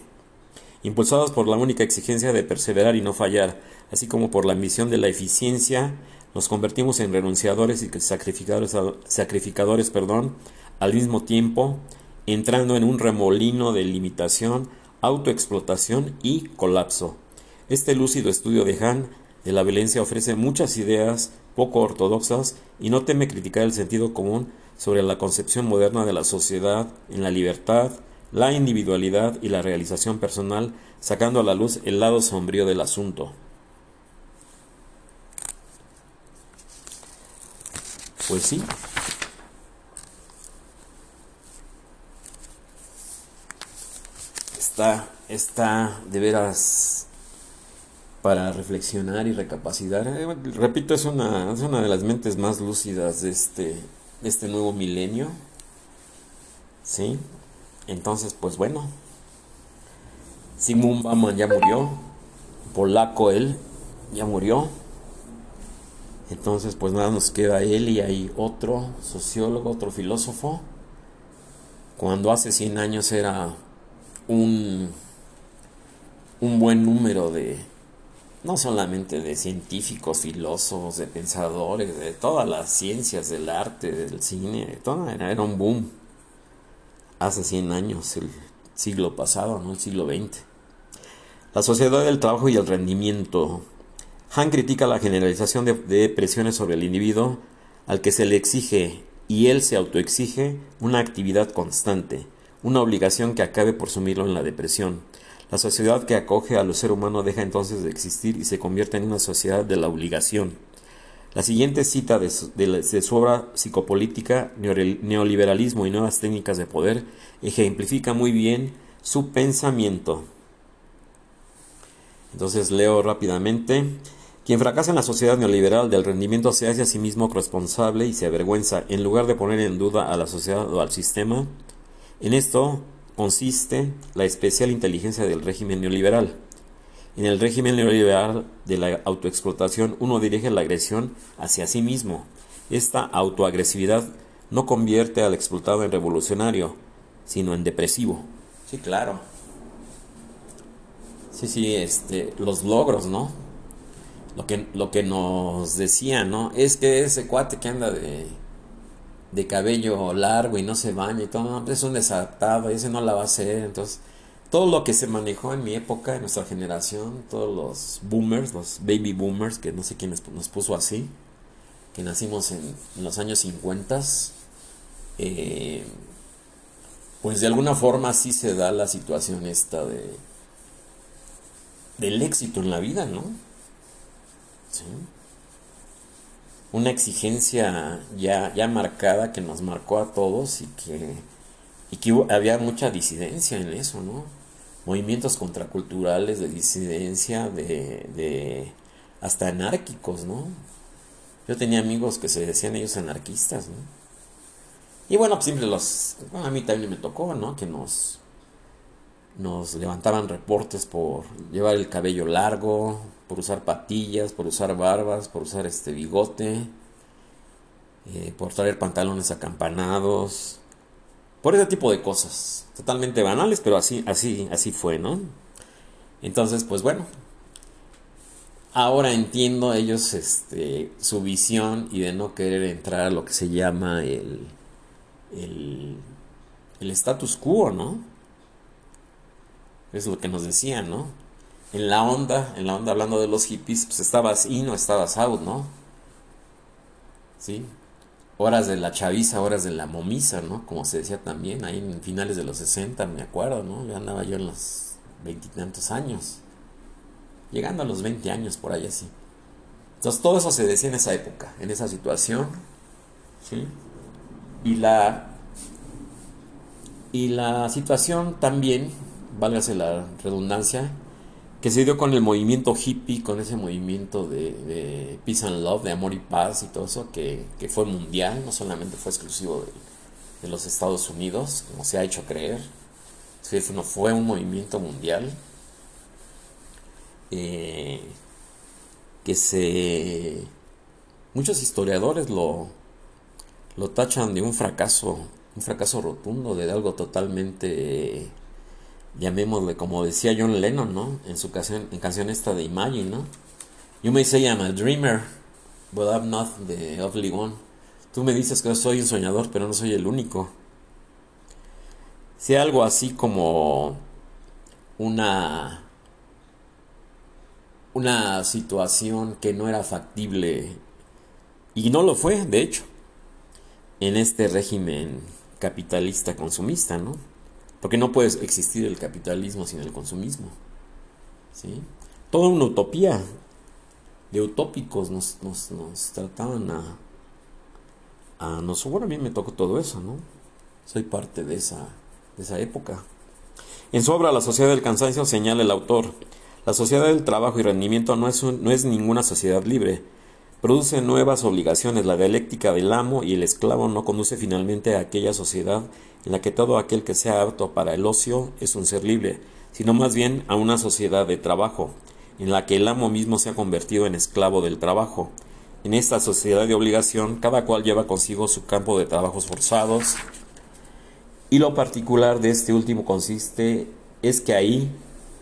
impulsados por la única exigencia de perseverar y no fallar, así como por la ambición de la eficiencia, nos convertimos en renunciadores y sacrificadores, sacrificadores perdón, al mismo tiempo, entrando en un remolino de limitación, autoexplotación y colapso. Este lúcido estudio de Han de la violencia ofrece muchas ideas poco ortodoxas y no teme criticar el sentido común sobre la concepción moderna de la sociedad en la libertad, la individualidad y la realización personal, sacando a la luz el lado sombrío del asunto. Pues sí. Está, está de veras para reflexionar y recapacitar. Eh, repito, es una, es una de las mentes más lúcidas de este, este nuevo milenio. ¿Sí? Entonces, pues bueno. Simón Bauman ya murió. Polaco él ya murió. Entonces, pues nada, nos queda él y hay otro sociólogo, otro filósofo. Cuando hace 100 años era un, un buen número de, no solamente de científicos, filósofos, de pensadores, de todas las ciencias, del arte, del cine, todo era, un boom hace 100 años, el siglo pasado, no el siglo XX. La sociedad del trabajo y el rendimiento. Han critica la generalización de, de presiones sobre el individuo al que se le exige y él se autoexige una actividad constante, una obligación que acabe por sumirlo en la depresión la sociedad que acoge a los seres humanos deja entonces de existir y se convierte en una sociedad de la obligación. La siguiente cita de su, obra psicopolítica, Neoliberalismo y nuevas técnicas de poder, ejemplifica muy bien su pensamiento. Entonces leo rápidamente. Quien fracasa en la sociedad neoliberal del rendimiento se hace a sí mismo responsable y se avergüenza en lugar de poner en duda a la sociedad o al sistema. En esto consiste la especial inteligencia del régimen neoliberal. En el régimen neoliberal de la autoexplotación uno dirige la agresión hacia sí mismo. Esta autoagresividad no convierte al explotado en revolucionario, sino en depresivo. Sí, claro. Sí, sí, este, los logros, ¿no? Lo que, lo que nos decían, ¿no? Es que ese cuate que anda de de cabello largo y no se baña y todo, es un desatado y ese no la va a hacer. Entonces, todo lo que se manejó en mi época, en nuestra generación, todos los boomers, los baby boomers, que no sé quién nos puso así, que nacimos en, los años 50, eh, pues de alguna forma sí se da la situación esta de del éxito en la vida, ¿no? Sí una exigencia ya, ya marcada que nos marcó a todos y que, y que había mucha disidencia en eso, ¿no? Movimientos contraculturales de disidencia, de, de hasta anárquicos, ¿no? Yo tenía amigos que se decían ellos anarquistas, ¿no? Y bueno, pues siempre los... a mí también me tocó, ¿no? Que nos, nos levantaban reportes por llevar el cabello largo, por usar patillas, por usar barbas, por usar este bigote, eh, por traer pantalones acampanados, por ese tipo de cosas, totalmente banales, pero así, así, así fue, ¿no? Entonces, pues bueno, ahora entiendo ellos este, su visión y de no querer entrar a lo que se llama el, el, el status quo, ¿no? Es lo que nos decían, ¿no? En la onda, en la onda hablando de los hippies, pues estabas in o estabas out, ¿no? ¿Sí? Horas de la chaviza, horas de la momisa, ¿no? Como se decía también, ahí en finales de los 60, me acuerdo, ¿no? Ya andaba yo en los veintitantos años. Llegando a los 20 años, por ahí así. Entonces todo eso se decía en esa época, en esa situación. ¿Sí? Y la. Y la situación también, válgase la redundancia, que se dio con el movimiento hippie, con ese movimiento de, peace and love, de amor y paz y todo eso, que, fue mundial, no solamente fue exclusivo de, los Estados Unidos, como se ha hecho creer, no fue un movimiento mundial eh, que se... Muchos historiadores lo, lo tachan de un fracaso, un fracaso rotundo, de algo totalmente llamémosle como decía John Lennon, ¿no? En su canción, en canción esta de Imagine, ¿no? You may say I'm a dreamer, but I'm not the only one. Tú me dices que soy un soñador, pero no soy el único. Si algo así como una una situación que no era factible y no lo fue, de hecho, en este régimen capitalista consumista, ¿no? Porque no puede existir el capitalismo sin el consumismo. ¿sí? Toda una utopía de utópicos nos, nos, trataban a, a nosotros. Bueno, a mí me tocó todo eso, ¿no? Soy parte de esa, de esa época. En su obra La sociedad del cansancio señala el autor, la sociedad del trabajo y rendimiento no es, no es ninguna sociedad libre. Produce nuevas obligaciones. La dialéctica del amo y el esclavo no conduce finalmente a aquella sociedad en la que todo aquel que sea apto para el ocio es un ser libre, sino más bien a una sociedad de trabajo, en la que el amo mismo se ha convertido en esclavo del trabajo. En esta sociedad de obligación, cada cual lleva consigo su campo de trabajos forzados, y lo particular de este último consiste es que ahí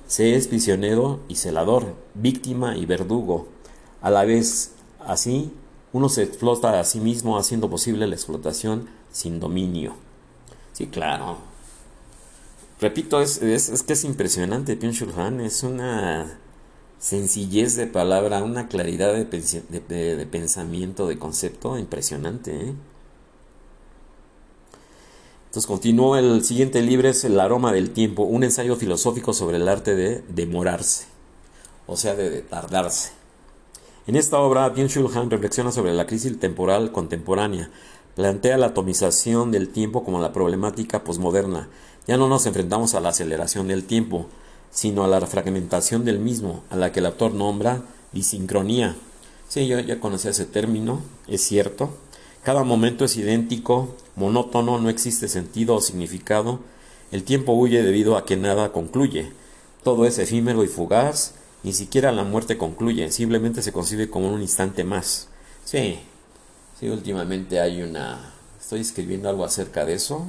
Se es prisionero y celador, víctima y verdugo. A la vez, así, uno se explota a sí mismo haciendo posible la explotación sin dominio. Sí, claro. Repito, es, que es impresionante Byung-Chul Han, es una sencillez de palabra, una claridad de, pensamiento, de concepto impresionante. ¿eh? Entonces continuó el siguiente libro, es El aroma del tiempo, un ensayo filosófico sobre el arte de demorarse, o sea, de tardarse. En esta obra, Byung-Chul Han reflexiona sobre la crisis temporal contemporánea, plantea la atomización del tiempo como la problemática posmoderna. Ya no nos enfrentamos a la aceleración del tiempo, sino a la fragmentación del mismo, a la que el autor nombra disincronía. Sí, yo ya conocía ese término, es cierto. Cada momento es idéntico, monótono, no existe sentido o significado. El tiempo huye debido a que nada concluye. Todo es efímero y fugaz, ni siquiera la muerte concluye, simplemente se concibe como un instante más. Sí, sí, últimamente hay una... Estoy escribiendo algo acerca de eso.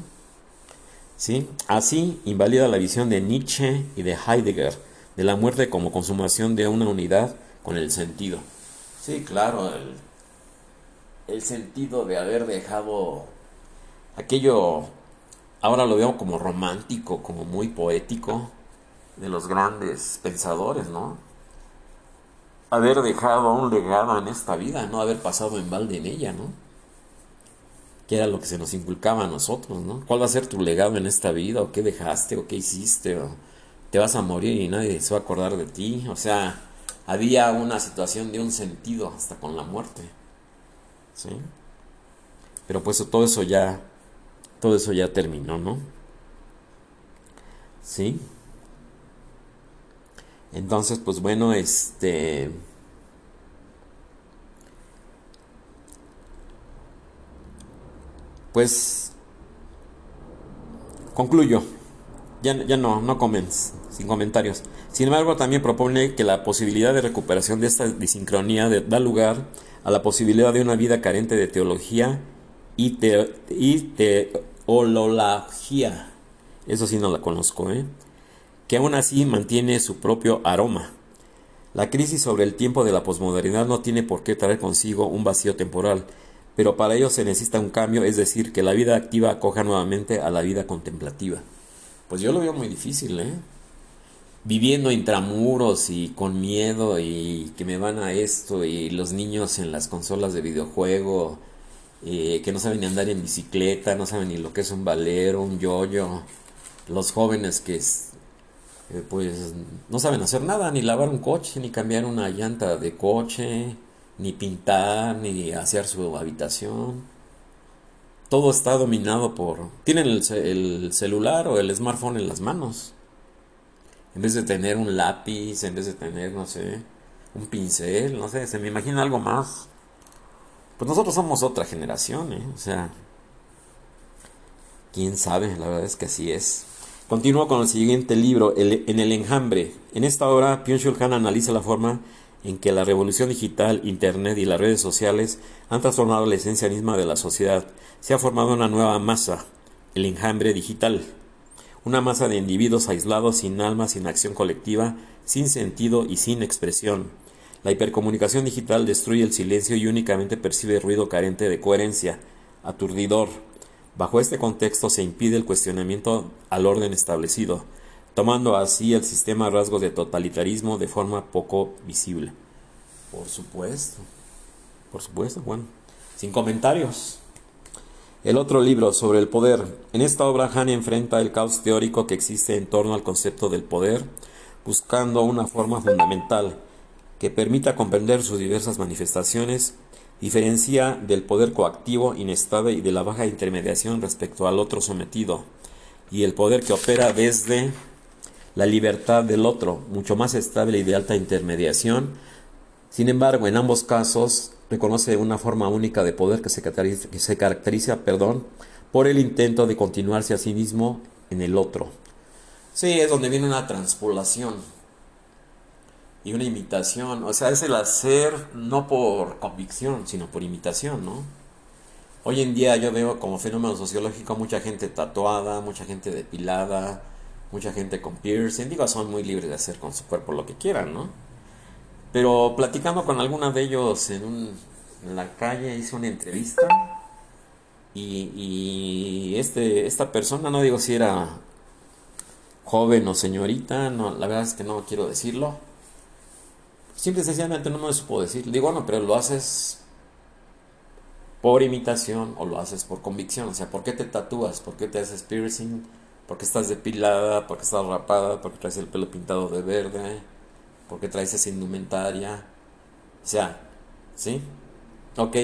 ¿Sí? Así invalida la visión de Nietzsche y de Heidegger de la muerte como consumación de una unidad con el sentido. Sí, claro, el, el sentido de haber dejado aquello, ahora lo veo como romántico, como muy poético, de los grandes pensadores, ¿no? Haber dejado un legado en esta vida, no haber pasado en balde en ella, ¿no? Que era lo que se nos inculcaba a nosotros, ¿no? ¿Cuál va a ser tu legado en esta vida? ¿O qué dejaste? ¿O qué hiciste? ¿O te vas a morir y nadie se va a acordar de ti? O sea, había una situación de un sentido hasta con la muerte. ¿Sí? Pero pues todo eso ya, todo eso ya terminó, ¿no? ¿Sí? Entonces, pues bueno, este... Pues concluyo. Ya, ya no, no comens, sin comentarios. Sin embargo, también propone que la posibilidad de recuperación de esta disincronía da lugar a la posibilidad de una vida carente de teología y, te, y teología. Eso sí no la conozco, ¿eh? Que aún así mantiene su propio aroma. La crisis sobre el tiempo de la posmodernidad no tiene por qué traer consigo un vacío temporal, pero para ello se necesita un cambio, es decir, que la vida activa acoja nuevamente a la vida contemplativa. Pues yo lo veo muy difícil, ¿eh? Viviendo intramuros y con miedo y que me van a esto y los niños en las consolas de videojuego eh, que no saben ni andar en bicicleta, no saben ni lo que es un valero, un yoyo, los jóvenes que eh, pues no saben hacer nada, ni lavar un coche, ni cambiar una llanta de coche, ni pintar, ni hacer su habitación. Todo está dominado por... Tienen el, celular o el smartphone en las manos. En vez de tener un lápiz, en vez de tener, no sé, un pincel, no sé, se me imagina algo más. Pues nosotros somos otra generación, ¿eh? O sea, quién sabe, la verdad es que así es. Continúo con el siguiente libro, En el enjambre. En esta obra, Byung-Chul Han analiza la forma en que la revolución digital, Internet y las redes sociales han transformado la esencia misma de la sociedad. Se ha formado una nueva masa, el enjambre digital. Una masa de individuos aislados, sin alma, sin acción colectiva, sin sentido y sin expresión. La hipercomunicación digital destruye el silencio y únicamente percibe ruido carente de coherencia, aturdidor, Bajo este contexto se impide el cuestionamiento al orden establecido, tomando así el sistema rasgos de totalitarismo de forma poco visible. Por supuesto, por supuesto, bueno, sin comentarios. El otro libro sobre el poder. En esta obra Han enfrenta el caos teórico que existe en torno al concepto del poder, buscando una forma fundamental que permita comprender sus diversas manifestaciones Diferencia del poder coactivo inestable y de la baja intermediación respecto al otro sometido, y el poder que opera desde la libertad del otro, mucho más estable y de alta intermediación. Sin embargo, en ambos casos reconoce una forma única de poder que se caracteriza, perdón, por el intento de continuarse a sí mismo en el otro. Sí, es donde viene una transpolación y una imitación. O sea, es el hacer no por convicción, sino por imitación, ¿no? Hoy en día yo veo como fenómeno sociológico mucha gente tatuada, mucha gente depilada, mucha gente con piercing, digo, son muy libres de hacer con su cuerpo lo que quieran, ¿no? Pero platicando con alguna de ellos en, un, en la calle, hice una entrevista y, y, este, esta persona, no digo si era joven o señorita, no, la verdad es que no quiero decirlo. Simple y sencillamente no me supo decir. Digo, bueno, pero lo haces por imitación o lo haces por convicción. O sea, ¿por qué te tatúas? ¿Por qué te haces piercing? ¿Por qué estás depilada? ¿Por qué estás rapada? ¿Por qué traes el pelo pintado de verde? ¿Por qué traes esa indumentaria? O sea, ¿sí? Ok,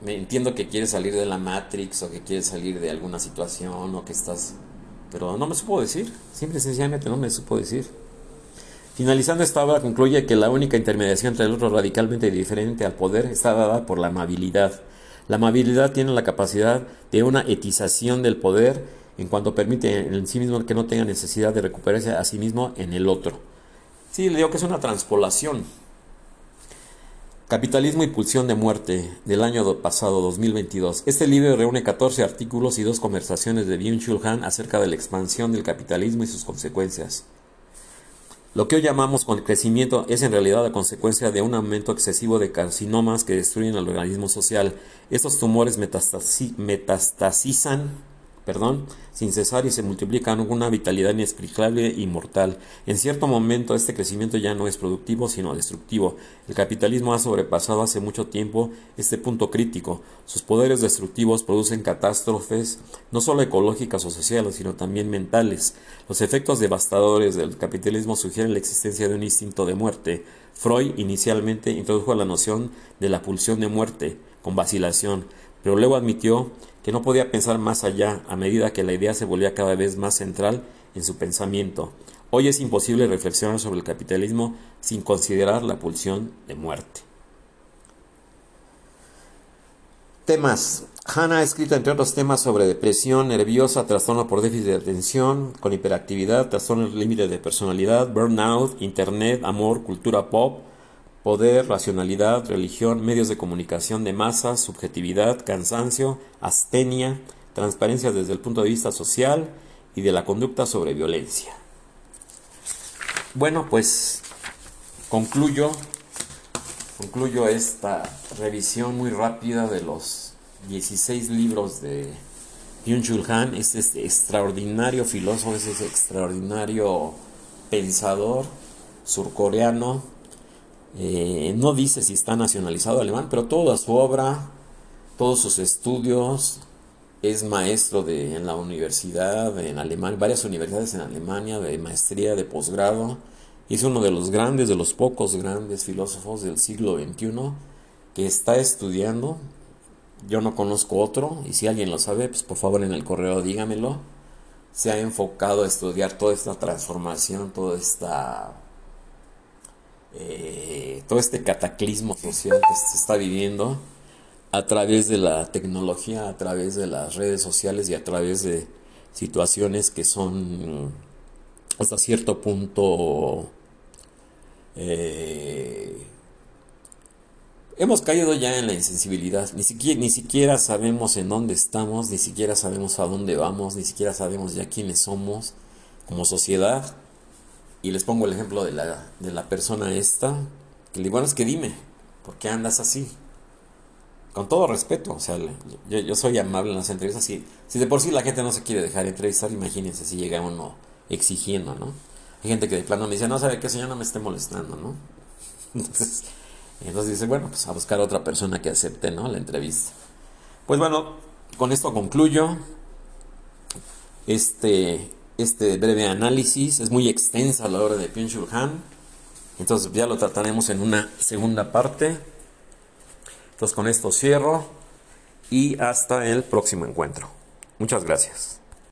me entiendo que quieres salir de la Matrix o que quieres salir de alguna situación o que estás... Pero no me supo decir, simple y sencillamente no me supo decir. Finalizando esta obra concluye que la única intermediación entre el otro radicalmente diferente al poder está dada por la amabilidad. La amabilidad tiene la capacidad de una etización del poder en cuanto permite en sí mismo que no tenga necesidad de recuperarse a sí mismo en el otro. Sí, le digo que es una transpolación. Capitalismo y pulsión de muerte del año pasado 2022. Este libro reúne 14 artículos y dos conversaciones de Byung-Chul Han acerca de la expansión del capitalismo y sus consecuencias. Lo que hoy llamamos con crecimiento es en realidad la consecuencia de un aumento excesivo de carcinomas que destruyen el organismo social. Estos tumores metastasizan perdón, sin cesar y se multiplican con una vitalidad inexplicable y mortal. En cierto momento este crecimiento ya no es productivo sino destructivo. El capitalismo ha sobrepasado hace mucho tiempo este punto crítico. Sus poderes destructivos producen catástrofes no solo ecológicas o sociales sino también mentales. Los efectos devastadores del capitalismo sugieren la existencia de un instinto de muerte. Freud inicialmente introdujo la noción de la pulsión de muerte con vacilación, pero luego admitió que no podía pensar más allá a medida que la idea se volvía cada vez más central en su pensamiento. Hoy es imposible reflexionar sobre el capitalismo sin considerar la pulsión de muerte. Temas. Hannah ha escrito entre otros temas sobre depresión nerviosa, trastorno por déficit de atención, con hiperactividad, trastorno límite de personalidad, burnout, internet, amor, cultura pop, poder, racionalidad, religión, medios de comunicación de masas, subjetividad, cansancio, astenia, transparencia desde el punto de vista social y de la conducta sobre violencia. Bueno, pues concluyo, concluyo esta revisión muy rápida de los 16 libros de Byung-Chul Han, este, este extraordinario filósofo, ese extraordinario pensador surcoreano eh, no dice si está nacionalizado alemán, pero toda su obra, todos sus estudios, es maestro de, en la universidad, en Alemania, varias universidades en Alemania, de maestría, de posgrado. Es uno de los grandes, de los pocos grandes filósofos del siglo XXI que está estudiando. Yo no conozco otro, y si alguien lo sabe, pues por favor en el correo dígamelo. Se ha enfocado a estudiar toda esta transformación, toda esta eh, todo este cataclismo social que se está viviendo a través de la tecnología, a través de las redes sociales y a través de situaciones que son hasta cierto punto eh, hemos caído ya en la insensibilidad. Ni siquiera, ni siquiera sabemos en dónde estamos ni siquiera sabemos a dónde vamos ni siquiera sabemos ya quiénes somos como sociedad y les pongo el ejemplo de la, de la persona esta, que le digo, bueno, es que dime, ¿por qué andas así? Con todo respeto, o sea, yo, soy amable en las entrevistas, si, si de por sí la gente no se quiere dejar entrevistar, imagínense si llega uno exigiendo, ¿no? Hay gente que de plano me dice, no sabe qué señor no me esté molestando, ¿no? Entonces, entonces dice, bueno, pues a buscar a otra persona que acepte, ¿no? La entrevista. Pues bueno, con esto concluyo. Este, este breve análisis. Es muy extensa la obra de Pyongyang Han. Entonces ya lo trataremos en una segunda parte. Entonces con esto cierro y hasta el próximo encuentro. Muchas gracias.